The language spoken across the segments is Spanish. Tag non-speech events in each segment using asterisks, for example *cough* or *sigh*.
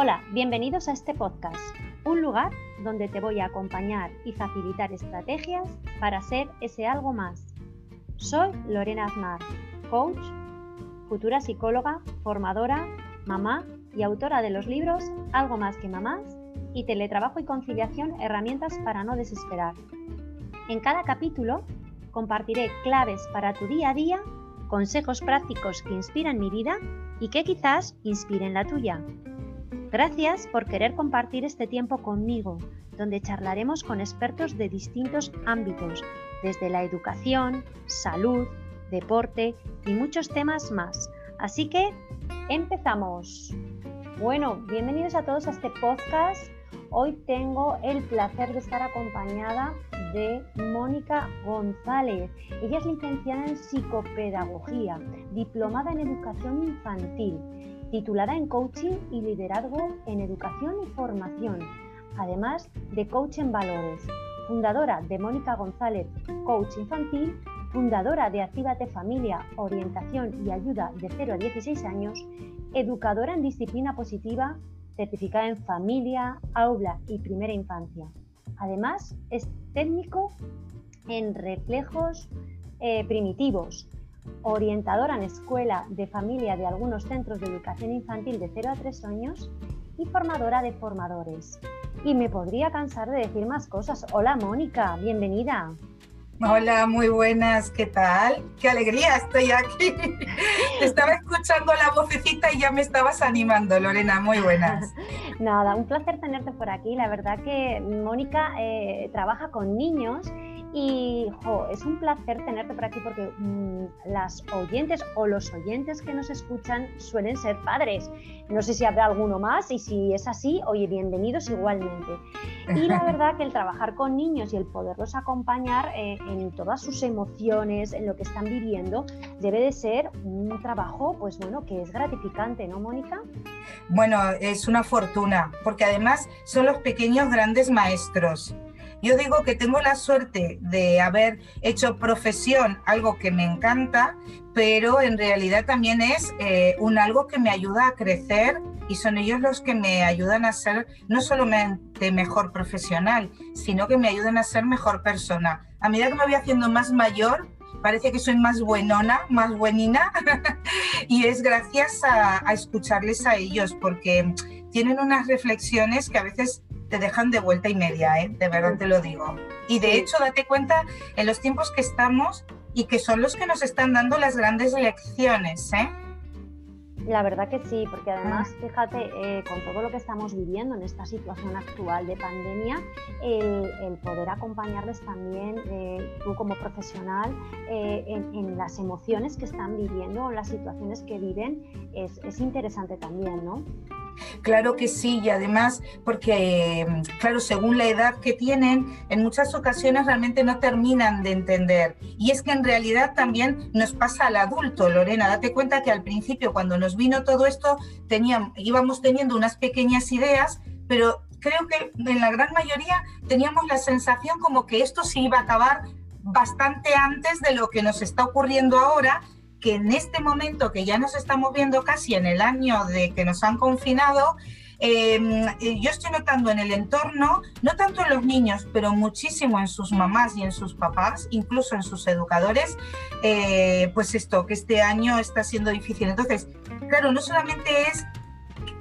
Hola, bienvenidos a este podcast, un lugar donde te voy a acompañar y facilitar estrategias para ser ese algo más. Soy Lorena Aznar, coach, futura psicóloga, formadora, mamá y autora de los libros Algo más que mamás y Teletrabajo y conciliación, herramientas para no desesperar. En cada capítulo compartiré claves para tu día a día, consejos prácticos que inspiran mi vida y que quizás inspiren la tuya. Gracias por querer compartir este tiempo conmigo, donde charlaremos con expertos de distintos ámbitos, desde la educación, salud, deporte y muchos temas más. Así que, empezamos. Bueno, bienvenidos a todos a este podcast. Hoy tengo el placer de estar acompañada de Mónica González. Ella es licenciada en psicopedagogía, diplomada en educación infantil titulada en Coaching y Liderazgo en Educación y Formación, además de Coach en Valores, fundadora de Mónica González, Coach Infantil, fundadora de Actívate Familia, Orientación y Ayuda de 0 a 16 años, educadora en disciplina positiva, certificada en familia, aula y primera infancia. Además, es técnico en reflejos eh, primitivos, orientadora en escuela de familia de algunos centros de educación infantil de 0 a 3 años y formadora de formadores. Y me podría cansar de decir más cosas. Hola Mónica, bienvenida. Hola, muy buenas, ¿qué tal? Qué alegría, estoy aquí. *laughs* Estaba escuchando la vocecita y ya me estabas animando, Lorena, muy buenas. *laughs* Nada, un placer tenerte por aquí. La verdad que Mónica eh, trabaja con niños y es un placer tenerte por aquí porque mm, las oyentes o los oyentes que nos escuchan suelen ser padres. No sé si habrá alguno más y si es así, oye, bienvenidos igualmente. Y la *laughs* verdad que el trabajar con niños y el poderlos acompañar eh, en todas sus emociones, en lo que están viviendo, debe de ser un trabajo, pues bueno, que es gratificante, ¿no, Mónica? Bueno, es una fortuna, porque además son los pequeños grandes maestros. Yo digo que tengo la suerte de haber hecho profesión, algo que me encanta, pero en realidad también es eh, un algo que me ayuda a crecer y son ellos los que me ayudan a ser no solamente mejor profesional, sino que me ayudan a ser mejor persona. A medida que me voy haciendo más mayor, parece que soy más buenona, más buenina, *laughs* y es gracias a, a escucharles a ellos, porque tienen unas reflexiones que a veces te dejan de vuelta y media, ¿eh? de verdad te lo digo. Y de hecho, date cuenta en los tiempos que estamos y que son los que nos están dando las grandes lecciones. ¿eh? La verdad que sí, porque además, ah. fíjate, eh, con todo lo que estamos viviendo en esta situación actual de pandemia, el, poder acompañarles también, eh, tú como profesional, eh, en, las emociones que están viviendo o las situaciones que viven, es, es interesante también, ¿no? Claro que sí, y además porque, claro, según la edad que tienen, en muchas ocasiones realmente no terminan de entender. Y es que en realidad también nos pasa al adulto, Lorena. Date cuenta que al principio, cuando nos vino todo esto, teníamos, íbamos teniendo unas pequeñas ideas, pero creo que en la gran mayoría teníamos la sensación como que esto se iba a acabar bastante antes de lo que nos está ocurriendo ahora que en este momento que ya nos estamos viendo casi en el año de que nos han confinado, em, eh, yo estoy notando en el entorno, no tanto en los niños, pero muchísimo en sus mamás y en sus papás, incluso en sus educadores, eh, pues esto, que este año está siendo difícil. Entonces, claro, no solamente es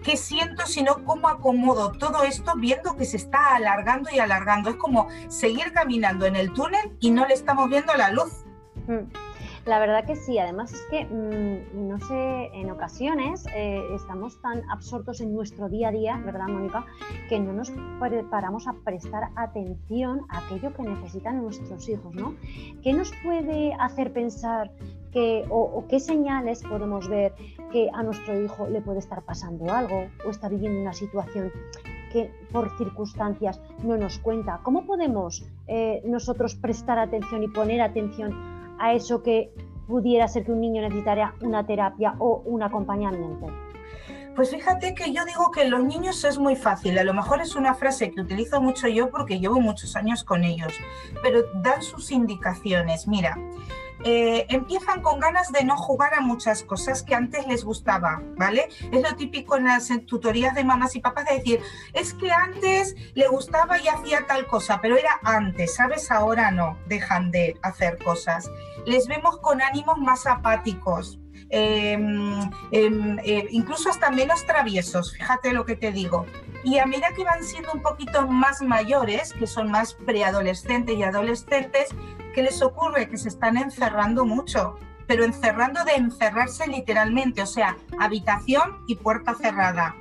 qué siento, sino cómo acomodo todo esto viendo que se está alargando y alargando. Es como seguir caminando en el túnel y no le estamos viendo la luz. Mm. La verdad que sí, además es que, mm, no sé, en ocasiones eh, estamos tan absortos en nuestro día a día, ¿verdad, Mónica? Que no nos preparamos a prestar atención a aquello que necesitan nuestros hijos, ¿no? ¿Qué nos puede hacer pensar que, o, qué señales podemos ver que a nuestro hijo le puede estar pasando algo o está viviendo una situación que por circunstancias no nos cuenta? ¿Cómo podemos eh, nosotros prestar atención y poner atención a eso que pudiera ser que un niño necesitara una terapia o un acompañamiento? Pues fíjate que yo digo que los niños es muy fácil, a lo mejor es una frase que utilizo mucho yo porque llevo muchos años con ellos, pero dan sus indicaciones. Mira, eh, empiezan con ganas de no jugar a muchas cosas que antes les gustaba, ¿vale? Es lo típico en las tutorías de mamás y papás de decir, es que antes le gustaba y hacía tal cosa, pero era antes, ¿sabes? Ahora no, dejan de hacer cosas. Les vemos con ánimos más apáticos, em, em, eh, incluso hasta menos traviesos, fíjate lo que te digo. Y a medida que van siendo un poquito más mayores, que son más preadolescentes y adolescentes, ¿qué les ocurre? Que se están encerrando mucho, pero encerrando de encerrarse literalmente, o sea, habitación y puerta cerrada.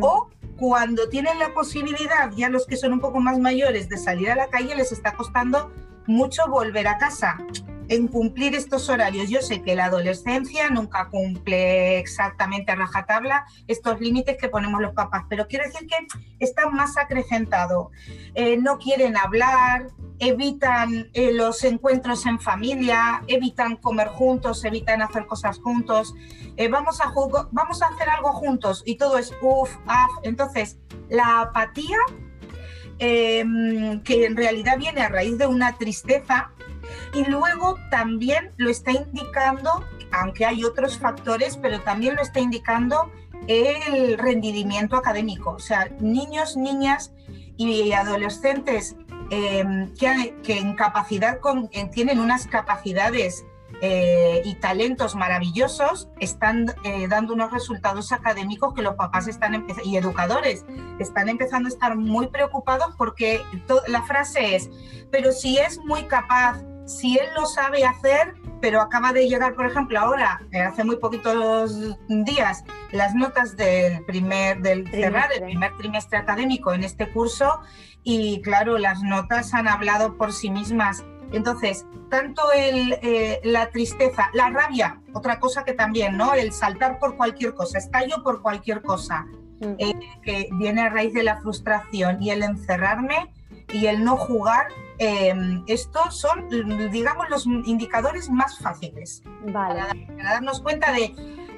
O cuando tienen la posibilidad, ya los que son un poco más mayores, de salir a la calle, les está costando mucho volver a casa en cumplir estos horarios. Yo sé que la adolescencia nunca cumple exactamente a rajatabla estos límites que ponemos los papás, pero quiero decir que están más acrecentados. Eh, no quieren hablar, evitan eh, los encuentros en familia, evitan comer juntos, evitan hacer cosas juntos, eh, vamos, a vamos a hacer algo juntos y todo es uff, af. Entonces, la apatía, em, que en realidad viene a raíz de una tristeza, y luego también lo está indicando, aunque hay otros factores, pero también lo está indicando el rendimiento académico. O sea, niños, niñas y adolescentes Em, que, en capacidad tienen unas capacidades eh, y talentos maravillosos, están eh, dando unos resultados académicos que los papás están y educadores están empezando a estar muy preocupados porque la frase es, pero si es muy capaz, si él lo sabe hacer, pero acaba de llegar, por ejemplo, ahora, eh, hace muy poquitos días, las notas del primer, del cerrar, el primer trimestre académico en este curso, y claro, las notas han hablado por sí mismas. Entonces, tanto el, eh, la tristeza, la rabia, otra cosa que también, ¿no? El saltar por cualquier cosa, estallo por cualquier cosa, mm. eh, que viene a raíz de la frustración y el encerrarme y el no jugar, em, estos son, digamos, los indicadores más fáciles vale. para, darnos cuenta de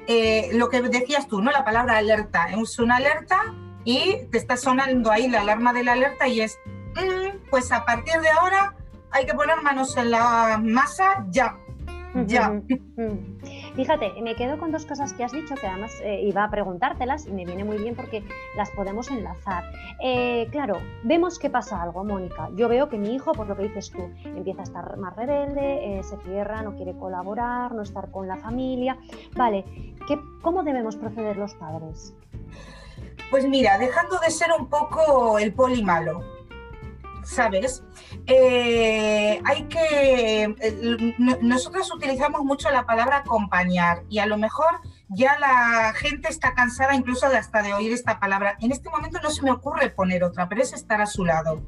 eh, lo que decías tú, ¿no? La palabra alerta. Es una alerta y te está sonando ahí la alarma de la alerta y es, mm, pues a partir de ahora hay que poner manos en la masa ya. Ya. Fíjate, me quedo con dos cosas que has dicho que además eh, iba a preguntártelas y me viene muy bien porque las podemos enlazar. Eh, claro, vemos que pasa algo, Mónica. Yo veo que mi hijo, por lo que dices tú, empieza a estar más rebelde, eh, se cierra, no quiere colaborar, no estar con la familia. Vale, ¿qué, ¿cómo debemos proceder los padres? Pues mira, dejando de ser un poco el poli malo, ¿sabes? Eh, hay que. Eh, nosotros utilizamos mucho la palabra acompañar y a lo mejor ya la gente está cansada incluso de hasta de oír esta palabra. En este momento no se me ocurre poner otra, pero es estar a su lado.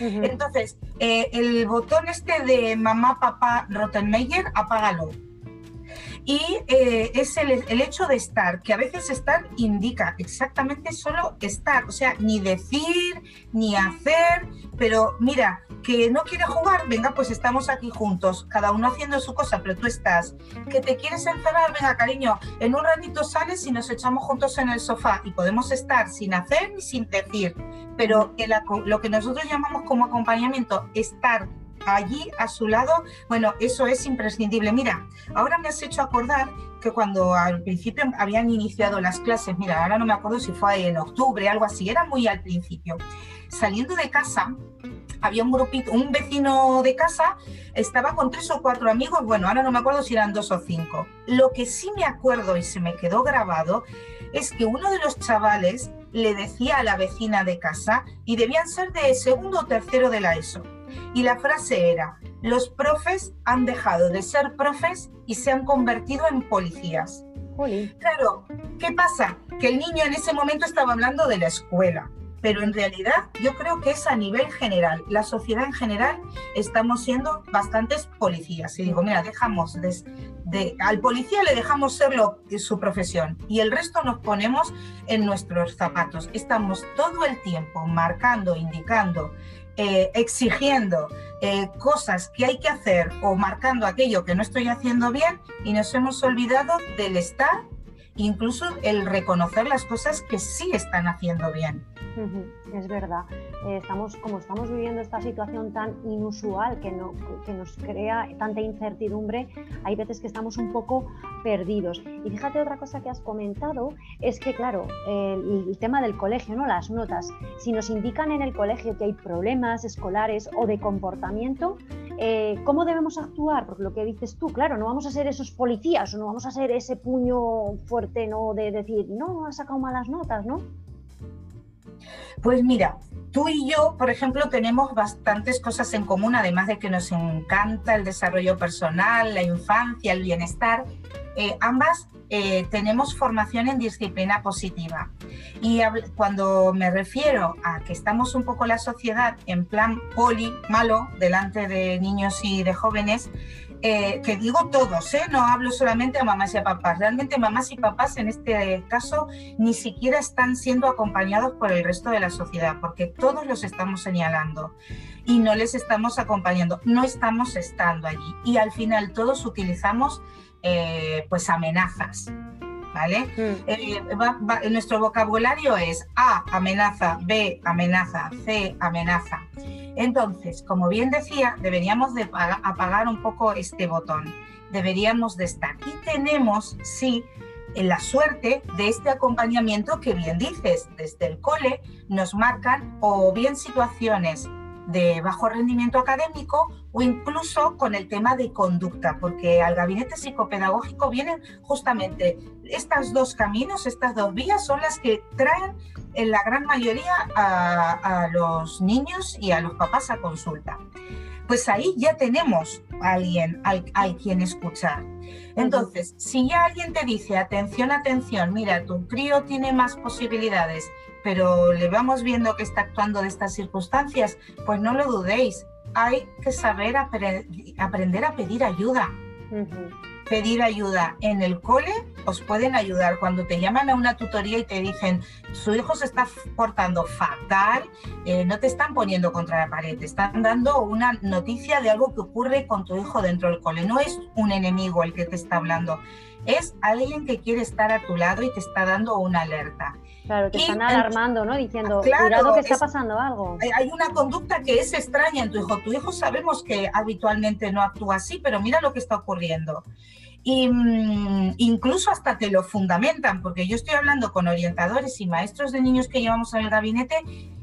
Entonces, eh, el botón este de mamá, papá, Rottenmeier, apágalo y eh, es el, el, hecho de estar, que a veces estar indica exactamente solo estar, o sea, ni decir, ni hacer, pero mira, que no quiere jugar, venga, pues estamos aquí juntos, cada uno haciendo su cosa, pero tú estás. Que te quieres encerrar, venga, cariño, en un ratito sales y nos echamos juntos en el sofá y podemos estar sin hacer ni sin decir, pero lo que nosotros llamamos como acompañamiento, estar allí a su lado, bueno, eso es imprescindible. Mira, ahora me has hecho acordar que cuando al principio habían iniciado las clases, mira, ahora no me acuerdo si fue en octubre, algo así, era muy al principio. Saliendo de casa, había un grupito, un vecino de casa, estaba con tres o cuatro amigos, bueno, ahora no me acuerdo si eran dos o cinco. Lo que sí me acuerdo y se me quedó grabado es que uno de los chavales le decía a la vecina de casa, y debían ser de segundo o tercero de la ESO, y la frase era, los profes han dejado de ser profes y se han convertido en policías. Claro, ¿qué pasa? Que el niño en ese momento estaba hablando de la escuela, pero en realidad yo creo que es a nivel general. La sociedad en general estamos siendo bastantes policías. Y digo, mira, dejamos de, al policía le dejamos ser lo, su profesión y el resto nos ponemos en nuestros zapatos. Estamos todo el tiempo marcando, indicando eh, exigiendo eh, cosas que hay que hacer o marcando aquello que no estoy haciendo bien y nos hemos olvidado del estar incluso el reconocer las cosas que sí están haciendo bien. Es verdad. Eh, estamos, como estamos viviendo esta situación tan inusual que, no, que nos crea tanta incertidumbre, hay veces que estamos un poco perdidos. Y fíjate otra cosa que has comentado, es que claro, el, tema del colegio, ¿no? las notas, si nos indican en el colegio que hay problemas escolares o de comportamiento, eh, ¿cómo debemos actuar? Porque lo que dices tú, claro, no vamos a ser esos policías o no vamos a ser ese puño fuerte ¿no? de decir, no, ha sacado malas notas, ¿no? Pues mira, tú y yo, por ejemplo, tenemos bastantes cosas en común, además de que nos encanta el desarrollo personal, la infancia, el bienestar. Eh, ambas eh, tenemos formación en disciplina positiva. Y cuando me refiero a que estamos un poco la sociedad en plan poli, malo, delante de niños y de jóvenes, eh, que digo todos, ¿eh? no hablo solamente a mamás y a papás. Realmente mamás y papás en este caso ni siquiera están siendo acompañados por el resto de la sociedad, porque todos los estamos señalando y no les estamos acompañando, no estamos estando allí. Y al final todos utilizamos eh, pues amenazas. ¿Vale? Mm. nuestro vocabulario es A, amenaza, B, amenaza, C, amenaza. Entonces, como bien decía, deberíamos de apagar un poco este botón, deberíamos de estar. Y tenemos, sí, la suerte de este acompañamiento que bien dices, desde el cole nos marcan o bien situaciones de bajo rendimiento académico o incluso con el tema de conducta, porque al gabinete psicopedagógico vienen justamente estos dos caminos, estas dos vías son las que traen en la gran mayoría a, los niños y a los papás a consulta. Pues ahí ya tenemos a alguien al, al quien escuchar. Entonces, si ya alguien te dice, atención, atención, mira, tu crío tiene más posibilidades, pero le vamos viendo que está actuando de estas circunstancias, pues no lo dudéis, hay que saber aprender a pedir ayuda. Pedir ayuda en el cole os pueden ayudar. Cuando te llaman a una tutoría y te dicen su hijo se está portando fatal, eh, no te están poniendo contra la pared, te están dando una noticia de algo que ocurre con tu hijo dentro del cole. No es un enemigo el que te está hablando, es alguien que quiere estar a tu lado y te está dando una alerta. Claro, te están alarmando, ¿no? Diciendo, cuidado que está pasando algo. Hay una conducta que es extraña en tu hijo. Tu hijo sabemos que habitualmente no actúa así, pero mira lo que está ocurriendo. Y mm, incluso hasta te lo fundamentan, porque yo estoy hablando con orientadores y maestros de niños que llevamos al gabinete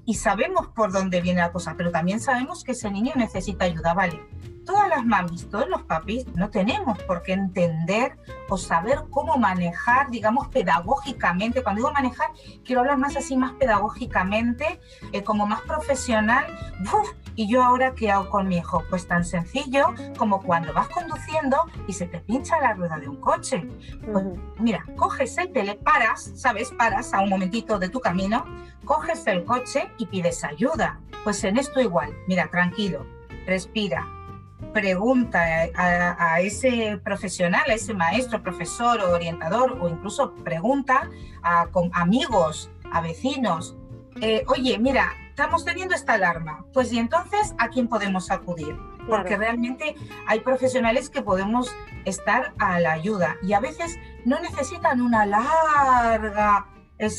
y sabemos por dónde viene la cosa, pero también sabemos que ese niño necesita ayuda, ¿vale? Todas las mamis, todos los papis, no tenemos por qué entender o saber cómo manejar, digamos, pedagógicamente. Cuando digo manejar, quiero hablar más así, más pedagógicamente, eh, como más profesional. ¿Y yo ahora qué hago con mi hijo? Pues tan sencillo como cuando vas conduciendo y se te pincha la rueda de un coche. Pues mira, coges el tele, paras, ¿sabes? Paras a un momentito de tu camino, coges el coche y pides ayuda. Pues en esto igual, mira, tranquilo, respira, pregunta a, ese profesional, a ese maestro, profesor o orientador, o incluso pregunta a amigos, a vecinos, eh, oye, mira, estamos teniendo esta alarma, pues y entonces, ¿a quién podemos acudir? Porque realmente hay profesionales que podemos estar a la ayuda y a veces no necesitan una larga eh,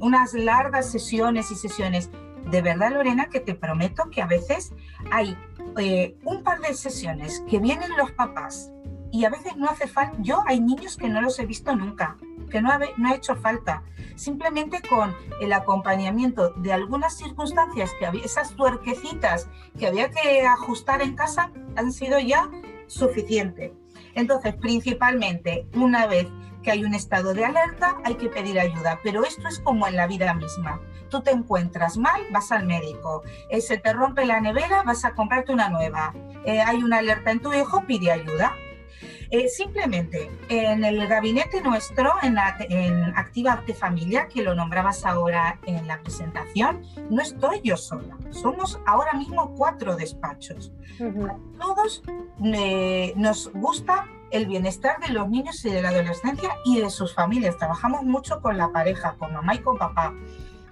unas largas sesiones y sesiones. De verdad, Lorena, que te prometo que a veces hay eh, un par de sesiones que vienen los papás y a veces no hace falta, yo hay niños que no los he visto nunca, que no ha, hecho falta, simplemente con el acompañamiento de algunas circunstancias, que había, esas tuerquecitas que había que ajustar en casa han sido ya suficiente. Entonces, principalmente, una vez que hay un estado de alerta, hay que pedir ayuda, pero esto es como en la vida misma tú te encuentras mal, vas al médico. Eh, se te rompe la nevera, vas a comprarte una nueva. Eh, hay una alerta en tu hijo, pide ayuda. Eh, simplemente en el gabinete nuestro, en, en Activa Arte Familia, que lo nombrabas ahora en la presentación, no estoy yo sola. Somos ahora mismo cuatro despachos. A todos nos gusta el bienestar de los niños y de la adolescencia y de sus familias. Trabajamos mucho con la pareja, con mamá y con papá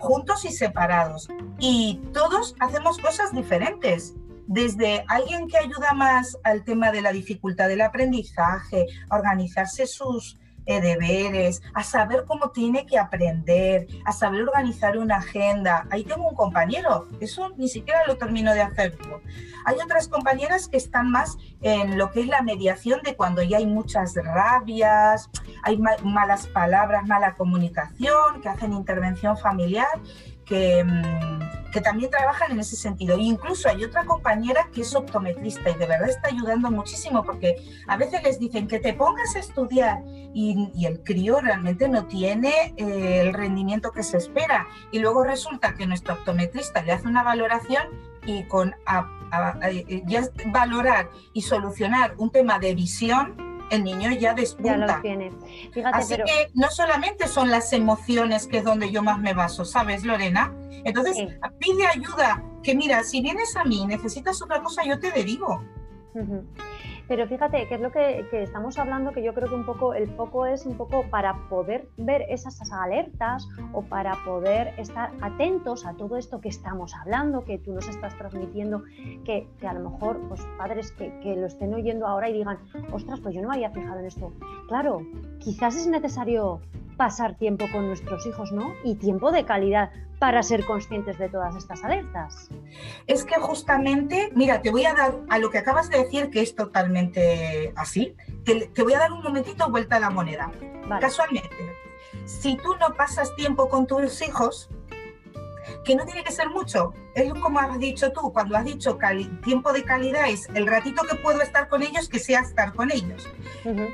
juntos y separados. Y todos hacemos cosas diferentes. Desde alguien que ayuda más al tema de la dificultad del aprendizaje, organizarse sus, eh, deberes, a saber cómo tiene que aprender, a saber organizar una agenda. Ahí tengo un compañero, eso ni siquiera lo termino de hacer Hay otras compañeras que están más en lo que es la mediación de cuando ya hay muchas rabias, hay malas palabras, mala comunicación, que hacen intervención familiar Mm, que, también trabajan en ese sentido. E incluso hay otra compañera que es optometrista y de verdad está ayudando muchísimo porque a veces les dicen que te pongas a estudiar y, el crío realmente no tiene eh, el rendimiento que se espera. Y luego resulta que nuestro optometrista le hace una valoración y con eh, ya valorar y solucionar un tema de visión el niño ya despunta. Ya lo tiene. Así que no solamente son las emociones que es donde yo más me baso, ¿sabes, Lorena? Entonces, pide ayuda, que mira, si vienes a mí y necesitas otra cosa, yo te derivo. Pero fíjate, que es lo que, estamos hablando, que yo creo que un poco el foco es un poco para poder ver esas alertas o para poder estar atentos a todo esto que estamos hablando, que tú nos estás transmitiendo, que, a lo mejor pues, padres que, que, lo estén oyendo ahora y digan, ostras, pues yo no me había fijado en esto. Claro, quizás es necesario pasar tiempo con nuestros hijos, ¿no? Y tiempo de calidad para ser conscientes de todas estas alertas. Es que justamente, mira, te voy a dar a lo que acabas de decir, que es totalmente así, te, voy a dar un momentito vuelta a la moneda. Casualmente, si tú no pasas tiempo con tus hijos, que no tiene que ser mucho. Es como has dicho tú, cuando has dicho tiempo de calidad es el ratito que puedo estar con ellos, que sea estar con ellos.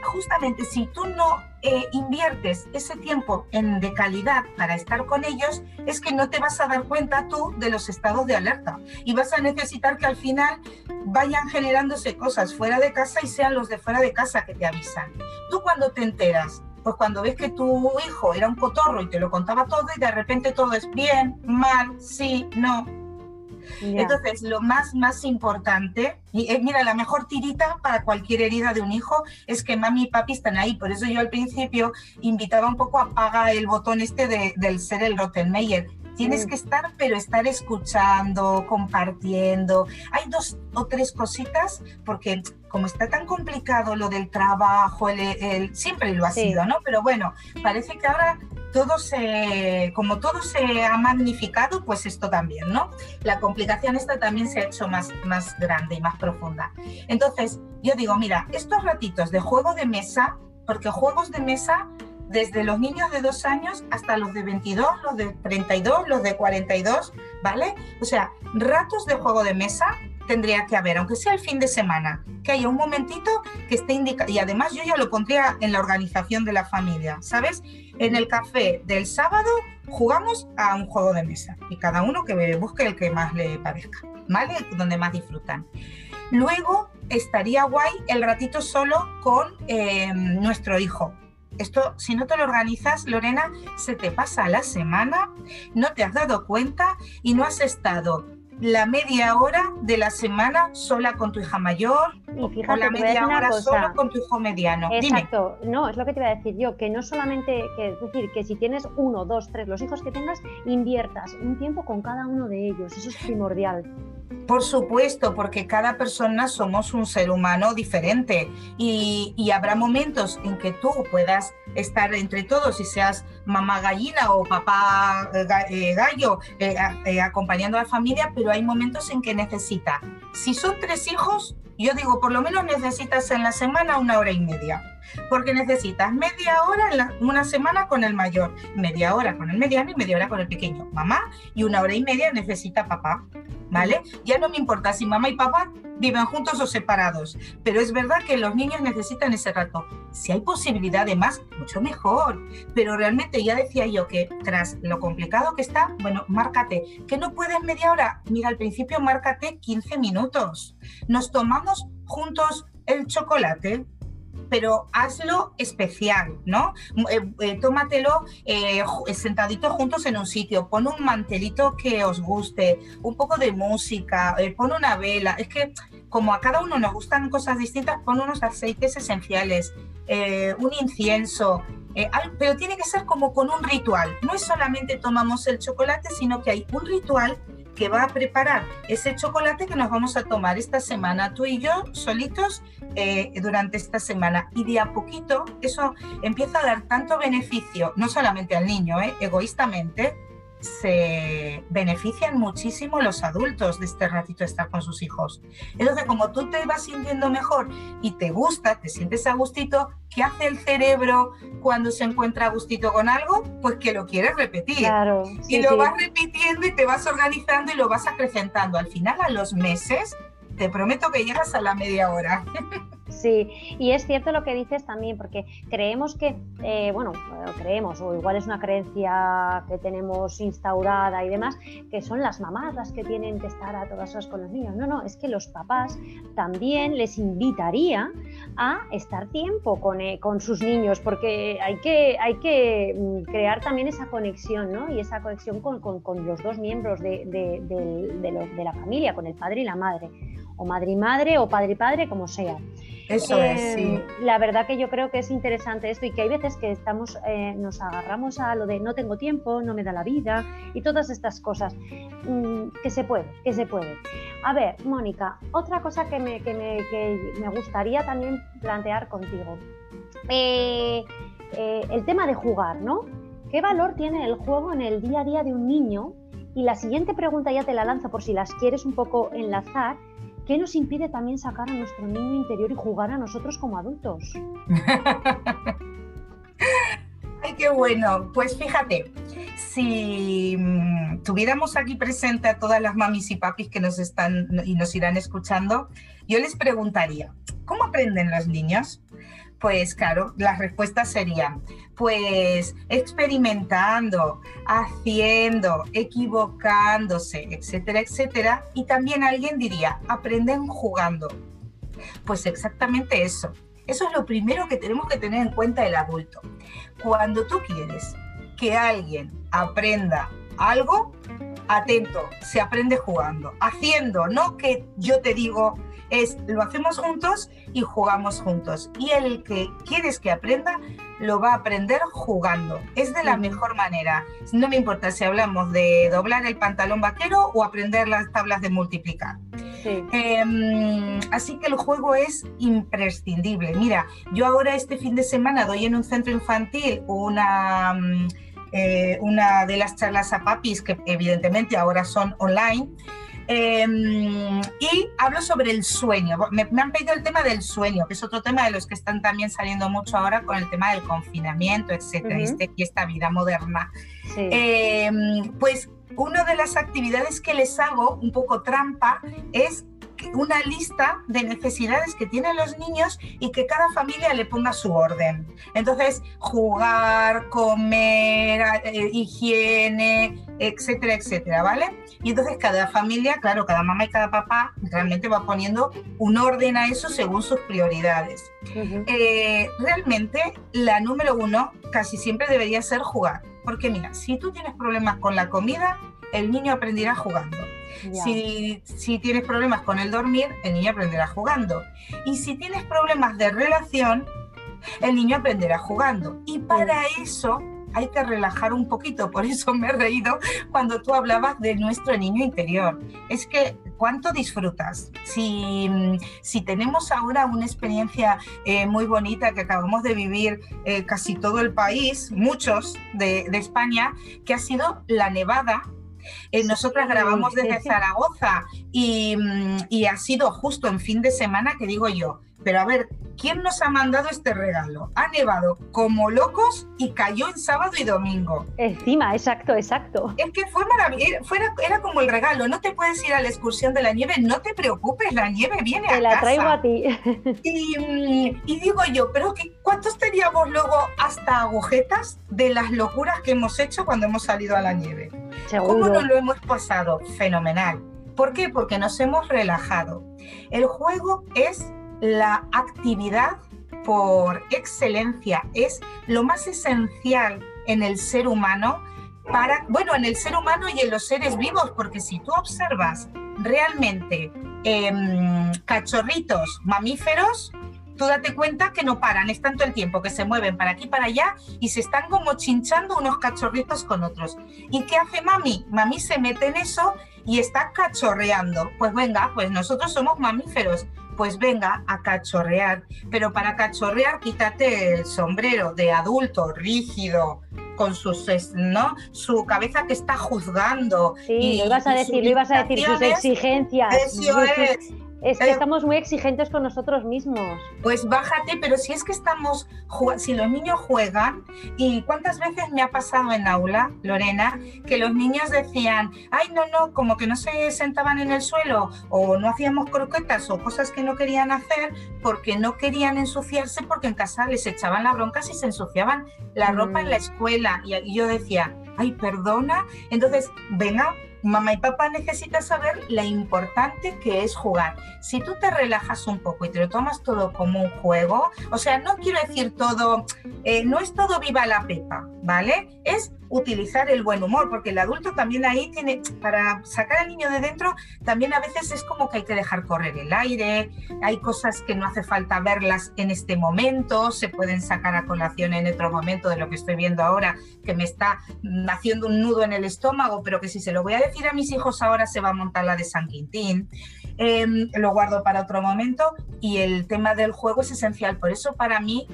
Justamente si tú no eh, inviertes ese tiempo en, de calidad para estar con ellos, es que no te vas a dar cuenta tú de los estados de alerta y vas a necesitar que al final vayan generándose cosas fuera de casa y sean los de fuera de casa que te avisan. Tú cuando te enteras pues cuando ves que tu hijo era un cotorro y te lo contaba todo y de repente todo es bien, mal, sí, no. Entonces, lo más, más importante, y eh, mira, la mejor tirita para cualquier herida de un hijo es que mami y papi están ahí. Por eso yo al principio invitaba un poco a apagar el botón este del ser el Rottenmeier. Tienes que estar, pero estar escuchando, compartiendo. Hay dos o tres cositas, porque como está tan complicado lo del trabajo, el, siempre lo ha sido, ¿no? Pero bueno, parece que ahora todo se, como todo se ha magnificado, pues esto también, ¿no? La complicación esta también se ha hecho más, más grande y más profunda. Entonces, yo digo, mira, estos ratitos de juego de mesa, porque juegos de mesa desde los niños de dos años hasta los de 22, los de 32, los de 42, ¿vale? O sea, ratos de juego de mesa tendría que haber, aunque sea el fin de semana, que haya un momentito que esté indicado. Y además yo ya lo pondría en la organización de la familia, ¿sabes? En el café del sábado jugamos a un juego de mesa y cada uno que busque el que más le parezca, ¿vale? Donde más disfrutan. Luego estaría guay el ratito solo con eh, nuestro hijo. Esto, si no te lo organizas, Lorena, se te pasa la semana, no te has dado cuenta y no has estado la media hora de la semana sola con tu hija mayor o la media hora sola con tu hijo mediano. Exacto, no, es lo que te iba a decir yo, que no solamente, que, es decir, que si tienes uno, dos, tres, los hijos que tengas, inviertas un tiempo con cada uno de ellos, eso es primordial. Por supuesto, porque cada persona somos un ser humano diferente y, habrá momentos en que tú puedas estar entre todos y seas mamá gallina o papá eh, eh, gallo eh, acompañando a la familia, pero hay momentos en que necesita. Si son tres hijos, yo digo, por lo menos necesitas en la semana una hora y media, porque necesitas media hora en una semana con el mayor, media hora con el mediano y media hora con el pequeño. Mamá y una hora y media necesita papá. ¿Vale? Ya no me importa si mamá y papá viven juntos o separados, pero es verdad que los niños necesitan ese rato. Si hay posibilidad de más, mucho mejor, pero realmente ya decía yo que tras lo complicado que está, bueno, márcate, que no puedes media hora, mira, al principio márcate 15 minutos. Nos tomamos juntos el chocolate, pero hazlo especial, ¿no? Eh, eh, tómatelo eh, sentaditos juntos en un sitio, pon un mantelito que os guste, un poco de música, pon una vela. Es que como a cada uno nos gustan cosas distintas, pon unos aceites esenciales, un incienso, pero tiene que ser como con un ritual. No es solamente tomamos el chocolate, sino que hay un ritual que va a preparar ese chocolate que nos vamos a tomar esta semana, tú y yo, solitos, eh, durante esta semana. Y de a poquito eso empieza a dar tanto beneficio, no solamente al niño, eh, egoístamente, se benefician muchísimo los adultos de este ratito de estar con sus hijos. Entonces, como tú te vas sintiendo mejor y te gusta, te sientes a gustito, ¿qué hace el cerebro cuando se encuentra a gustito con algo? Pues que lo quieres repetir. y lo vas repitiendo y te vas organizando y lo vas acrecentando. Al final, a los meses, te prometo que llegas a la media hora. *laughs* Sí, y es cierto lo que dices también, porque creemos que, eh, bueno, creemos, o igual es una creencia que tenemos instaurada y demás, que son las mamás las que tienen que estar a todas horas con los niños. No, no, es que los papás también les invitaría a estar tiempo con, eh, con sus niños, porque hay que, hay que mm, crear también esa conexión, ¿no? Y esa conexión con, con, los dos miembros de, de la familia, con el padre y la madre o madre y madre o padre y padre, como sea. Eso es, sí. Em, la verdad que yo creo que es interesante esto y que hay veces que estamos, eh, nos agarramos a lo de no tengo tiempo, no me da la vida y todas estas cosas. Mm, que se puede, que se puede. A ver, Mónica, otra cosa que me, que me, que me gustaría también plantear contigo. Eh, eh, el tema de jugar, ¿no? ¿Qué valor tiene el juego en el día a día de un niño? Y la siguiente pregunta ya te la lanzo por si las quieres un poco enlazar ¿Qué nos impide también sacar a nuestro niño interior y jugar a nosotros como adultos? *laughs* Ay, qué bueno. Pues fíjate, si mm, tuviéramos aquí presente a todas las mamis y papis que nos están y nos irán escuchando, yo les preguntaría, ¿cómo aprenden los niños? Pues claro, las respuestas serían, pues experimentando, haciendo, equivocándose, etcétera, etcétera. Y también alguien diría, aprenden jugando. Pues exactamente eso. Eso es lo primero que tenemos que tener en cuenta el adulto. Cuando tú quieres que alguien aprenda algo, atento, se aprende jugando, haciendo, no que yo te digo, es lo hacemos juntos y jugamos juntos. Y el que quieres que aprenda, lo va a aprender jugando. Es de la mejor manera. No me importa si hablamos de doblar el pantalón vaquero o aprender las tablas de multiplicar. Em, así que el juego es imprescindible. Mira, yo ahora este fin de semana doy en un centro infantil una, mm, eh, una de las charlas a papis que evidentemente ahora son online Em, y hablo sobre el sueño. Me, han pedido el tema del sueño, que es otro tema de los que están también saliendo mucho ahora con el tema del confinamiento, etcétera, este, y esta vida moderna. Em, pues una de las actividades que les hago, un poco trampa, es una lista de necesidades que tienen los niños y que cada familia le ponga su orden. Entonces, jugar, comer, eh, higiene, etcétera, etcétera, ¿vale? Y entonces cada familia, claro, cada mamá y cada papá realmente va poniendo un orden a eso según sus prioridades. Eh, realmente la número uno casi siempre debería ser jugar, porque mira, si tú tienes problemas con la comida, el niño aprenderá jugando. Si, si, tienes problemas con el dormir, el niño aprenderá jugando. Y si tienes problemas de relación, el niño aprenderá jugando. Y para eso hay que relajar un poquito, por eso me he reído cuando tú hablabas de nuestro niño interior. Es que cuánto disfrutas. Si, si tenemos ahora una experiencia eh, muy bonita que acabamos de vivir eh, casi todo el país, muchos de, de España, que ha sido la nevada eh, nosotras grabamos desde Zaragoza y, y, ha sido justo en fin de semana que digo yo, pero a ver, ¿quién nos ha mandado este regalo? Ha nevado como locos y cayó en sábado y domingo. Encima, exacto, exacto. Es que fue maravilloso, era como el regalo, no te puedes ir a la excursión de la nieve, no te preocupes, la nieve viene te a la traigo a ti. Y, y digo yo, pero ¿cuántos teníamos luego hasta agujetas de las locuras que hemos hecho cuando hemos salido a la nieve? ¿Cómo nos lo hemos pasado? Fenomenal. ¿Por qué? Porque nos hemos relajado. El juego es la actividad por excelencia, es lo más esencial en el ser humano para, bueno, en el ser humano y en los seres vivos, porque si tú observas realmente em, cachorritos mamíferos, tú date cuenta que no paran, es tanto el tiempo que se mueven para aquí para allá y se están como chinchando unos cachorritos con otros. ¿Y qué hace mami? Mami se mete en eso y está cachorreando. Pues venga, pues nosotros somos mamíferos, pues venga a cachorrear. Pero para cachorrear, quítate el sombrero de adulto rígido, con sus, ¿no? Su cabeza que está juzgando. Sí, y, lo ibas a decir, lo ibas a decir, sus exigencias. Eso es. Es que estamos muy exigentes con nosotros mismos. Pues bájate, pero si es que estamos, si los niños juegan, y cuántas veces me ha pasado en aula, Lorena, que los niños decían, ay, no, no, como que no se sentaban en el suelo, o no hacíamos croquetas, o cosas que no querían hacer, porque no querían ensuciarse, porque en casa les echaban la bronca si se ensuciaban la ropa en la mm. escuela. Y yo decía, ay, perdona. Entonces, venga, mamá y papá necesitan saber la importante que es jugar. Si tú te relajas un poco y te lo tomas todo como un juego, o sea, no quiero decir todo, eh, no es todo viva la pepa, ¿vale? Es utilizar el buen humor, porque el adulto también ahí tiene, para sacar al niño de dentro, también a veces es como que hay que dejar correr el aire, hay cosas que no hace falta verlas en este momento, se pueden sacar a colación en otro momento de lo que estoy viendo ahora, que me está haciendo un nudo en el estómago, pero que si se lo voy a decir a mis hijos ahora se va a montar la de San Quintín. Em, lo guardo para otro momento y el tema del juego es esencial. Por eso para mí,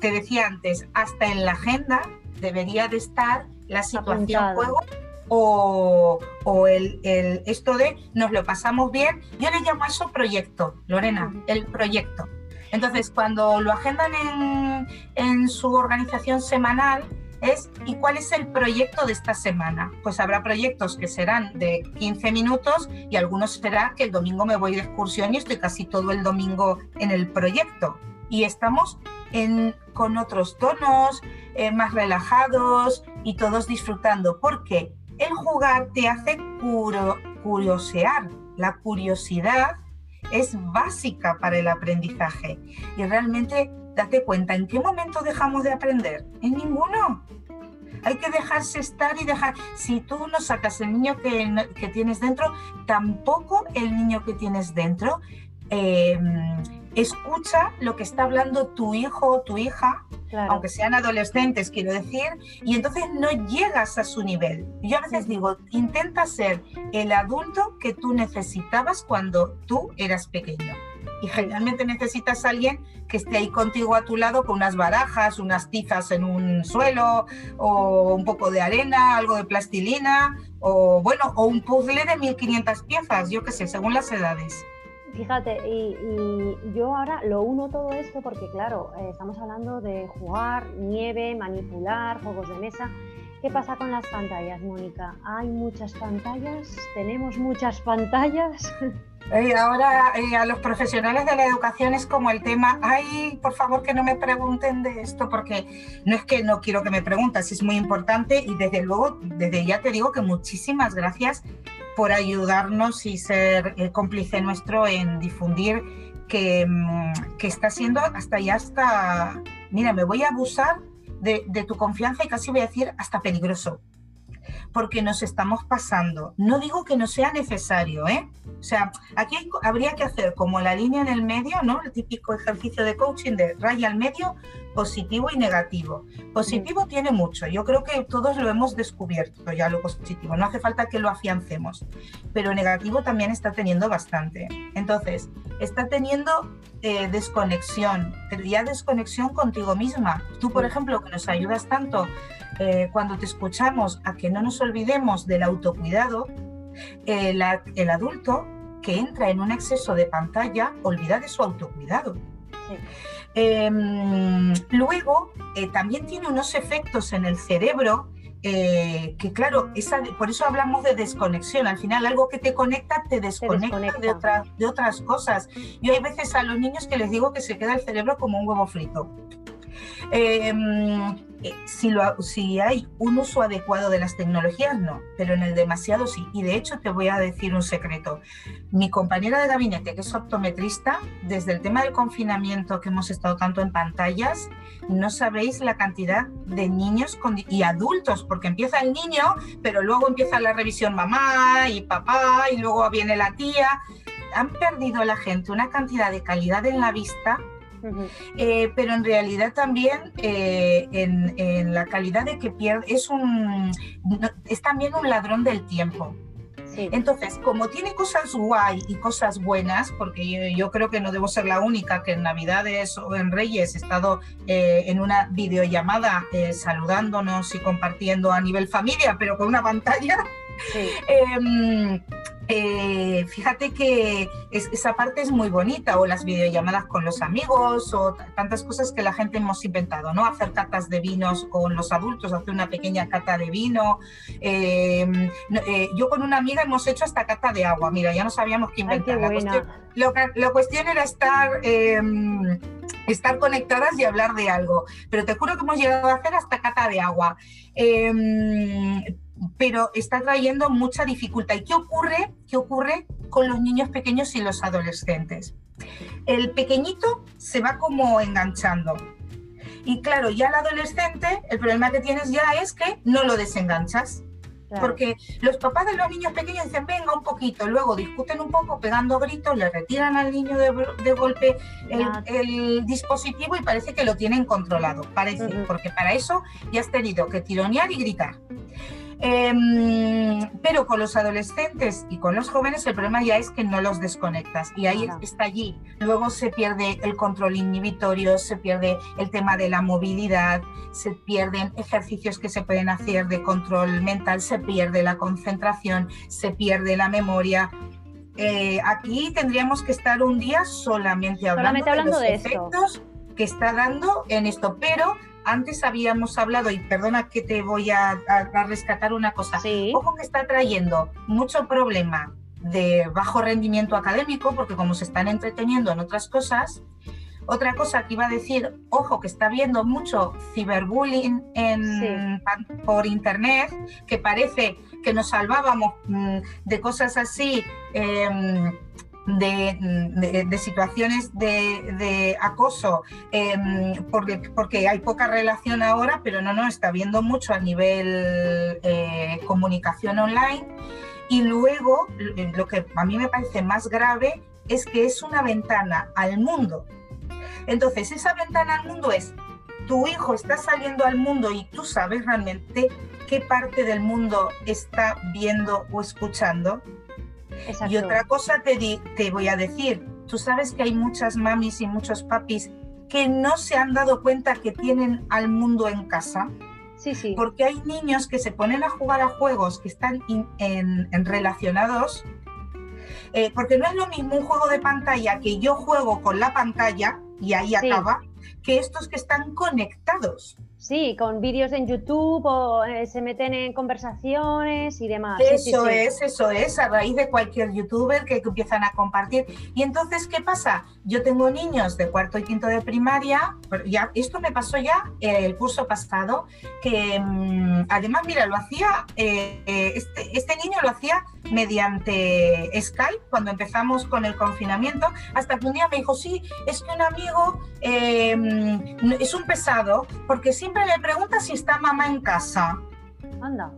te decía antes, hasta en la agenda debería de estar la situación juego o, el, esto de nos lo pasamos bien. Yo le llamo a eso proyecto, Lorena, el proyecto. Entonces, cuando lo agendan en, en su organización semanal, es ¿y cuál es el proyecto de esta semana? Pues habrá proyectos que serán de 15 minutos y algunos será que el domingo me voy de excursión y estoy casi todo el domingo en el proyecto. Y estamos en, con otros tonos, eh, más relajados y todos disfrutando, porque el jugar te hace curiosear. La curiosidad es básica para el aprendizaje y realmente date cuenta, ¿en qué momento dejamos de aprender? En ninguno. Hay que dejarse estar y dejar. Si tú no sacas el niño que, que tienes dentro, tampoco el niño que tienes dentro eh, escucha lo que está hablando tu hijo o tu hija, aunque sean adolescentes, quiero decir, y entonces no llegas a su nivel. Yo a veces digo, intenta ser el adulto que tú necesitabas cuando tú eras pequeño. Y generalmente necesitas a alguien que esté ahí contigo a tu lado con unas barajas, unas tizas en un suelo, o un poco de arena, algo de plastilina, o bueno, o un puzzle de 1500 piezas, yo qué sé, según las edades. Fíjate, y, yo ahora lo uno todo esto porque, claro, eh, estamos hablando de jugar, nieve, manipular, juegos de mesa. ¿Qué pasa con las pantallas, Mónica? ¿Hay muchas pantallas? ¿Tenemos muchas pantallas? *laughs* Y ahora eh, a los profesionales de la educación es como el tema, ay, por favor que no me pregunten de esto, porque no es que no quiero que me preguntes, es muy importante y desde luego, desde ya te digo que muchísimas gracias por ayudarnos y ser eh, cómplice nuestro en difundir que, mm, que, está siendo hasta ya hasta, mira, me voy a abusar de, de tu confianza y casi voy a decir hasta peligroso porque nos estamos pasando. No digo que no sea necesario, ¿eh? O sea, aquí habría que hacer como la línea en el medio, ¿no? El típico ejercicio de coaching de raya al medio, positivo y negativo. Positivo tiene mucho, yo creo que todos lo hemos descubierto ya lo positivo, no hace falta que lo afiancemos, pero negativo también está teniendo bastante. Entonces, está teniendo eh, desconexión, pero ya desconexión contigo misma. Tú, por ejemplo, que nos ayudas tanto eh, cuando te escuchamos a que no nos olvidemos del autocuidado, el, adulto que entra en un exceso de pantalla olvida de su autocuidado. Em, luego, eh, también tiene unos efectos en el cerebro eh, que claro, esa, por eso hablamos de desconexión. Al final, algo que te conecta te desconecta, De, de otras cosas. Yo hay veces a los niños que les digo que se queda el cerebro como un huevo frito. Em, eh, si, lo, si hay un uso adecuado de las tecnologías, no, pero en el demasiado sí. Y de hecho te voy a decir un secreto. Mi compañera de gabinete, que es optometrista, desde el tema del confinamiento que hemos estado tanto en pantallas, no sabéis la cantidad de niños y adultos, porque empieza el niño, pero luego empieza la revisión mamá y papá y luego viene la tía. Han perdido la gente una cantidad de calidad en la vista Eh, pero en realidad también eh, en, la calidad de que pierde, es, un, es también un ladrón del tiempo. Entonces, como tiene cosas guay y cosas buenas, porque yo, creo que no debo ser la única que en Navidades o en Reyes he estado eh, en una videollamada saludándonos y compartiendo a nivel familia, pero con una pantalla. *laughs* Em, eh, fíjate que esa parte es muy bonita, o las videollamadas con los amigos, o tantas cosas que la gente hemos inventado, ¿no? Hacer catas de vinos con los adultos, hacer una pequeña cata de vino. Eh, eh, yo con una amiga hemos hecho hasta cata de agua, mira, ya no sabíamos qué inventar. la, cuestión, la cuestión era estar em, estar conectadas y hablar de algo. Pero te juro que hemos llegado a hacer hasta cata de agua. Em, pero está trayendo mucha dificultad. ¿Y qué ocurre? ¿Qué ocurre con los niños pequeños y los adolescentes? El pequeñito se va como enganchando. Y claro, ya el adolescente, el problema que tienes ya es que no lo desenganchas. Porque los papás de los niños pequeños dicen, venga un poquito, luego discuten un poco pegando gritos, le retiran al niño de, golpe el, dispositivo y parece que lo tienen controlado, parece, porque para eso ya has tenido que tironear y gritar. Em, pero con los adolescentes y con los jóvenes el problema ya es que no los desconectas y ahí está allí. Luego se pierde el control inhibitorio, se pierde el tema de la movilidad, se pierden ejercicios que se pueden hacer de control mental, se pierde la concentración, se pierde la memoria. Eh, aquí tendríamos que estar un día solamente hablando, de los efectos que está dando en esto, pero antes habíamos hablado, y perdona que te voy a, rescatar una cosa, ojo que está trayendo mucho problema de bajo rendimiento académico, porque como se están entreteniendo en otras cosas, otra cosa que iba a decir, ojo, que está habiendo mucho ciberbullying en, por internet, que parece que nos salvábamos mm, de cosas así. Em, de, situaciones de, acoso, em, porque, porque, hay poca relación ahora, pero no, no, está habiendo mucho a nivel eh, comunicación online. Y luego, lo que a mí me parece más grave es que es una ventana al mundo. Entonces, esa ventana al mundo es, tu hijo está saliendo al mundo y tú sabes realmente qué parte del mundo está viendo o escuchando y otra cosa te, te voy a decir, tú sabes que hay muchas mamis y muchos papis que no se han dado cuenta que tienen al mundo en casa. Sí, sí. Porque hay niños que se ponen a jugar a juegos que están en, relacionados. Eh, porque no es lo mismo un juego de pantalla que yo juego con la pantalla y ahí acaba, que estos que están conectados. Sí, con vídeos en YouTube o eh, se meten en conversaciones y demás. Eso es, eso es, a raíz de cualquier youtuber que, empiezan a compartir. Y entonces, ¿qué pasa? Yo tengo niños de cuarto y quinto de primaria, ya, esto me pasó ya el curso pasado, que mm, además, mira, lo hacía, eh, este, este niño lo hacía mediante Skype cuando empezamos con el confinamiento, hasta que un día me dijo, sí, es que un amigo eh, mm, es un pesado, porque siempre le pregunta si está mamá en casa. Anda.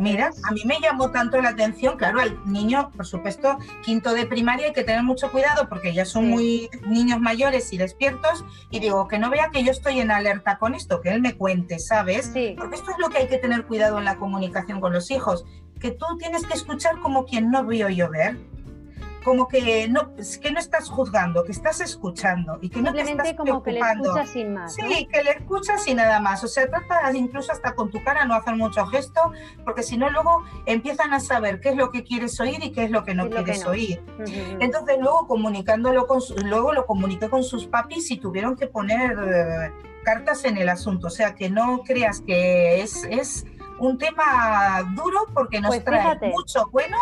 Mira, a mí me llamó tanto la atención, claro, al niño, por supuesto, quinto de primaria hay que tener mucho cuidado porque ya son muy niños mayores y despiertos y digo, que no vea que yo estoy en alerta con esto, que él me cuente, ¿sabes? Porque esto es lo que hay que tener cuidado en la comunicación con los hijos, que tú tienes que escuchar como quien no vio llover como que no, que no estás juzgando, que estás escuchando y que no te estás como que le escuchas sin más. Sí, que le escuchas y nada más. O sea, trata incluso hasta con tu cara no hacer mucho gesto, porque si no luego empiezan a saber qué es lo que quieres oír y qué es lo que no quieres oír. Entonces luego comunicándolo con luego lo comuniqué con sus papis y tuvieron que poner eh, cartas en el asunto. O sea, que no creas que es, es un tema duro porque nos pues trae mucho bueno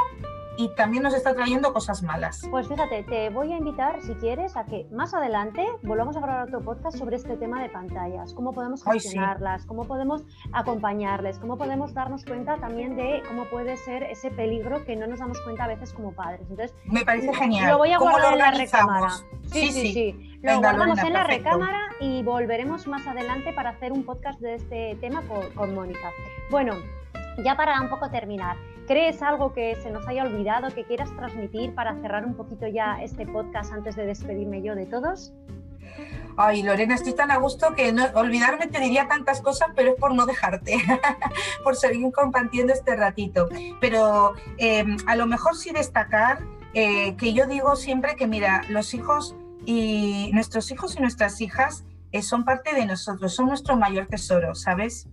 y también nos está trayendo cosas malas. Pues fíjate, te voy a invitar, si quieres, a que más adelante volvamos a grabar otro podcast sobre este tema de pantallas, cómo podemos gestionarlas, cómo podemos acompañarles, cómo podemos darnos cuenta también de cómo puede ser ese peligro que no nos damos cuenta a veces como padres. Entonces, me parece genial. Lo voy a guardar en la recámara. Sí, sí, sí. Lo guardamos en la recámara y volveremos más adelante para hacer un podcast de este tema con, con Mónica. Bueno, ya para un poco terminar. ¿Crees algo que se nos haya olvidado, que quieras transmitir para cerrar un poquito ya este podcast antes de despedirme yo de todos? Ay, Lorena, estoy tan a gusto que olvidarme te diría tantas cosas, pero es por no dejarte, *laughs* por seguir compartiendo este ratito. Pero em, a lo mejor sí destacar eh, que yo digo siempre que, mira, los hijos y nuestros hijos y nuestras hijas son parte de nosotros, son nuestro mayor tesoro, ¿sabes?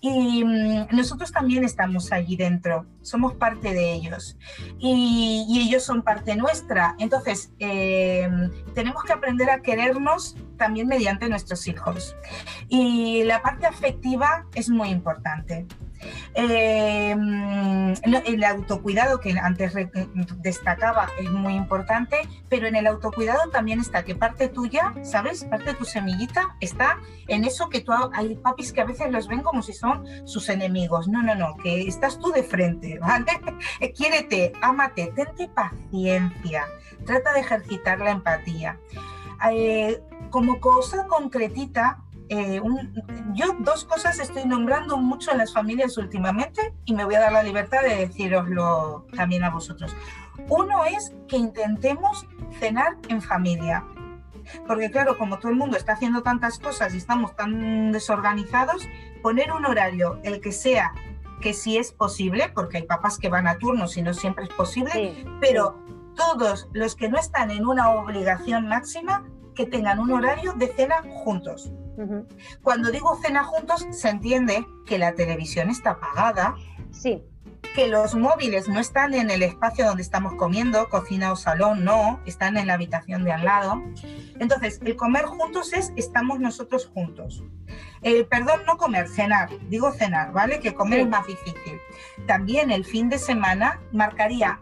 Y mm, nosotros también estamos allí dentro, somos parte de ellos y, ellos son parte nuestra. Entonces, eh, tenemos que aprender a querernos también mediante nuestros hijos. Y la parte afectiva es muy importante. Eh, el autocuidado que antes destacaba es muy importante, pero en el autocuidado también está que parte tuya, ¿sabes? Parte de tu semillita está en eso que tú hay papis que a veces los ven como si son sus enemigos. No, no, no, que estás tú de frente, *laughs* ¿vale? Quiérete, ámate, tente paciencia, trata de ejercitar la empatía. Eh, como cosa concretita, eh, yo dos cosas estoy nombrando mucho en las familias últimamente y me voy a dar la libertad de deciroslo también a vosotros. Uno es que intentemos cenar en familia. Porque claro, como todo el mundo está haciendo tantas cosas y estamos tan desorganizados, poner un horario, el que sea, que si es posible, porque hay papás que van a turnos y no siempre es posible, pero todos los que no están en una obligación máxima, que tengan un horario de cena juntos. Cuando digo cena juntos, se entiende que la televisión está apagada. Sí. Que los móviles no están en el espacio donde estamos comiendo, cocina o salón, no, están en la habitación de al lado. Entonces, el comer juntos es estamos nosotros juntos. perdón, no comer, cenar, digo cenar, ¿vale? Que comer es más difícil. También el fin de semana marcaría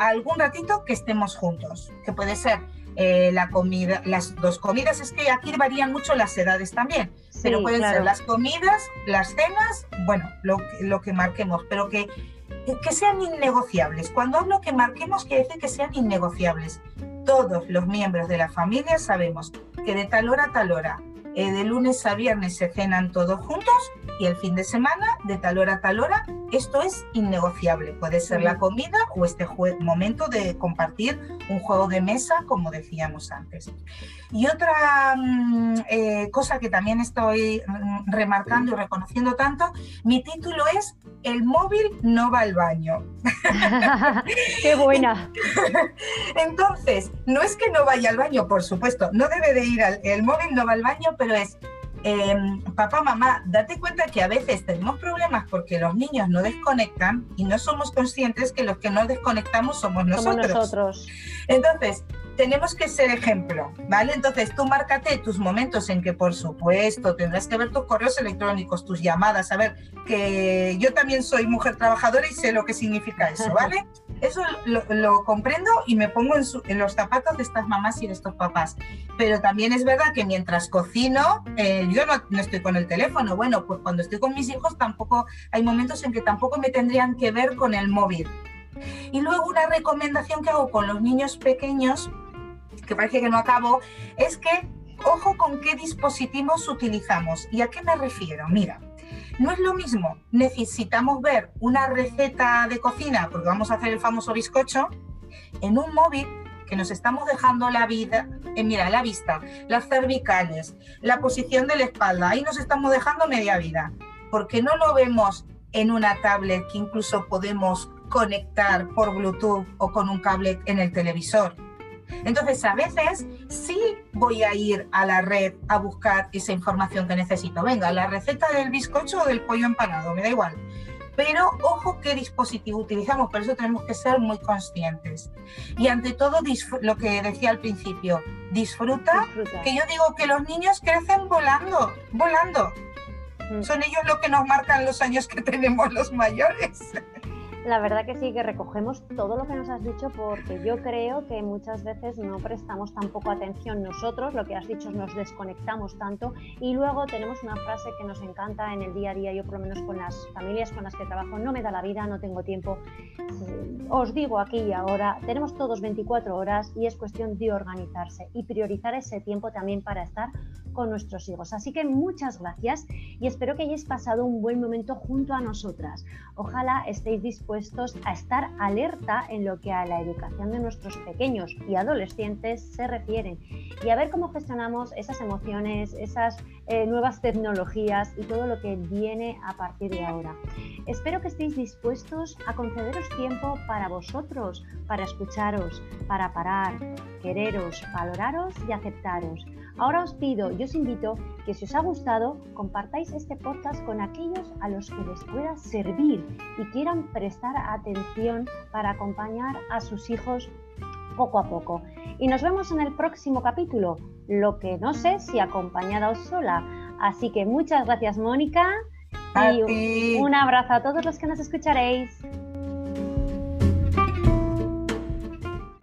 algún ratito que estemos juntos, que puede ser eh, la comida, las dos comidas, es que aquí varían mucho las edades también, pero pueden ser las comidas, las cenas, bueno, lo, lo que marquemos, pero que, que sean innegociables. Cuando hablo que marquemos, quiere decir que sean innegociables. Todos los miembros de la familia sabemos que de tal hora a tal hora eh, de lunes a viernes se cenan todos juntos y el fin de semana de tal hora a tal hora. Esto es innegociable. Puede ser la comida o este momento de compartir un juego de mesa, como decíamos antes. Y otra mm, eh, cosa que también estoy mm, remarcando y reconociendo tanto, mi título es El móvil no va al baño. *laughs* ¡Qué buena! *laughs* Entonces, no es que no vaya al baño, por supuesto, no debe de ir al el móvil no va al baño, pero es em, papá, mamá, date cuenta que a veces tenemos problemas porque los niños no desconectan y no somos conscientes que los que no desconectamos somos nosotros. Somos nosotros. Entonces, tenemos que ser ejemplo, ¿vale? Entonces tú márcate tus momentos en que, por supuesto, tendrás que ver tus correos electrónicos, tus llamadas, a ver, que yo también soy mujer trabajadora y sé lo que significa eso, *laughs* ¿vale? Eso lo, comprendo y me pongo en, los zapatos de estas mamás y de estos papás. Pero también es verdad que mientras cocino, eh, yo no, no, estoy con el teléfono. Bueno, pues cuando estoy con mis hijos tampoco, hay momentos en que tampoco me tendrían que ver con el móvil. Y luego una recomendación que hago con los niños pequeños que parece que no acabo, es que ojo con qué dispositivos utilizamos. ¿Y a qué me refiero? Mira, no es lo mismo, necesitamos ver una receta de cocina, porque vamos a hacer el famoso bizcocho, en un móvil que nos estamos dejando la vida, eh, mira, la vista, las cervicales, la posición de la espalda, ahí nos estamos dejando media vida, porque no lo vemos en una tablet que incluso podemos conectar por Bluetooth o con un cable en el televisor. Entonces, a veces sí voy a ir a la red a buscar esa información que necesito. Venga, la receta del bizcocho o del pollo empanado, me da igual. Pero ojo qué dispositivo utilizamos, por eso tenemos que ser muy conscientes. Y ante todo, lo que decía al principio, disfruta, que yo digo que los niños crecen volando, volando. Mm. Son ellos los que nos marcan los años que tenemos los mayores. *laughs* La verdad que sí, que recogemos todo lo que nos has dicho porque yo creo que muchas veces no prestamos tampoco atención nosotros, lo que has dicho nos desconectamos tanto y luego tenemos una frase que nos encanta en el día a día, yo por lo menos con las familias con las que trabajo, no me da la vida, no tengo tiempo. Os digo aquí y ahora, tenemos todos 24 horas y es cuestión de organizarse y priorizar ese tiempo también para estar con nuestros hijos. Así que muchas gracias y espero que hayáis pasado un buen momento junto a nosotras. Ojalá estéis dispuestos a estar alerta en lo que a la educación de nuestros pequeños y adolescentes se refieren y a ver cómo gestionamos esas emociones, esas eh, nuevas tecnologías y todo lo que viene a partir de ahora. Espero que estéis dispuestos a concederos tiempo para vosotros, para escucharos, para parar, quereros, valoraros y aceptaros. Ahora os pido y os invito que si os ha gustado, compartáis este podcast con aquellos a los que les pueda servir y quieran prestar atención para acompañar a sus hijos poco a poco. Y nos vemos en el próximo capítulo, lo que no sé si acompañada o sola. Así que muchas gracias Mónica y un abrazo a todos los que nos escucharéis.